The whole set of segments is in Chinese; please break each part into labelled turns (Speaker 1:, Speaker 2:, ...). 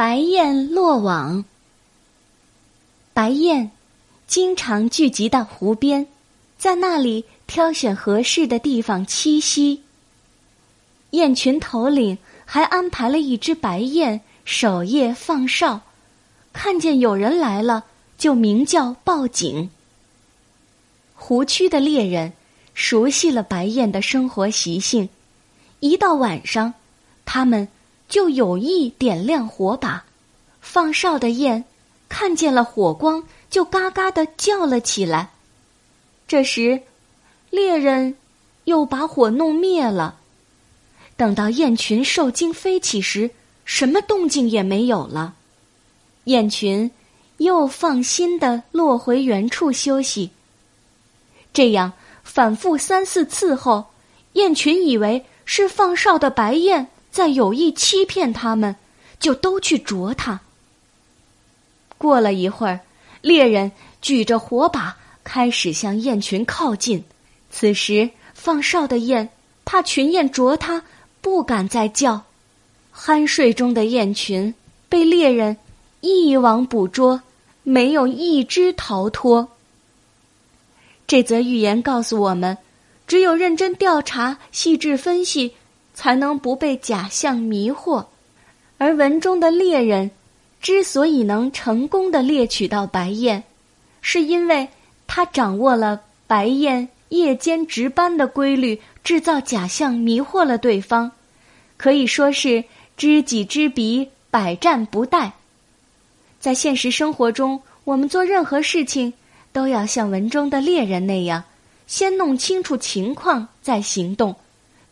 Speaker 1: 白雁落网。白雁经常聚集到湖边，在那里挑选合适的地方栖息。雁群头领还安排了一只白雁守夜放哨，看见有人来了就鸣叫报警。湖区的猎人熟悉了白雁的生活习性，一到晚上，他们。就有意点亮火把，放哨的雁看见了火光，就嘎嘎的叫了起来。这时，猎人又把火弄灭了。等到雁群受惊飞起时，什么动静也没有了。雁群又放心的落回原处休息。这样反复三四次后，雁群以为是放哨的白雁。在有意欺骗他们，就都去啄它。过了一会儿，猎人举着火把开始向雁群靠近。此时，放哨的雁怕群雁啄它，不敢再叫。酣睡中的雁群被猎人一网捕捉，没有一只逃脱。这则寓言告诉我们：只有认真调查、细致分析。才能不被假象迷惑，而文中的猎人之所以能成功的猎取到白雁，是因为他掌握了白雁夜间值班的规律，制造假象迷惑了对方，可以说是知己知彼，百战不殆。在现实生活中，我们做任何事情都要像文中的猎人那样，先弄清楚情况再行动。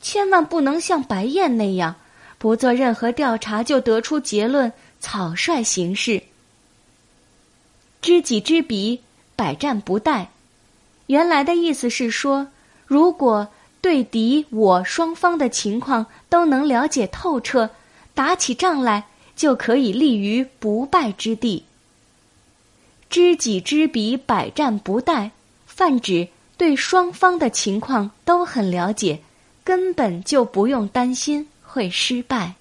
Speaker 1: 千万不能像白燕那样，不做任何调查就得出结论，草率行事。知己知彼，百战不殆。原来的意思是说，如果对敌我双方的情况都能了解透彻，打起仗来就可以立于不败之地。知己知彼，百战不殆，泛指对双方的情况都很了解。根本就不用担心会失败。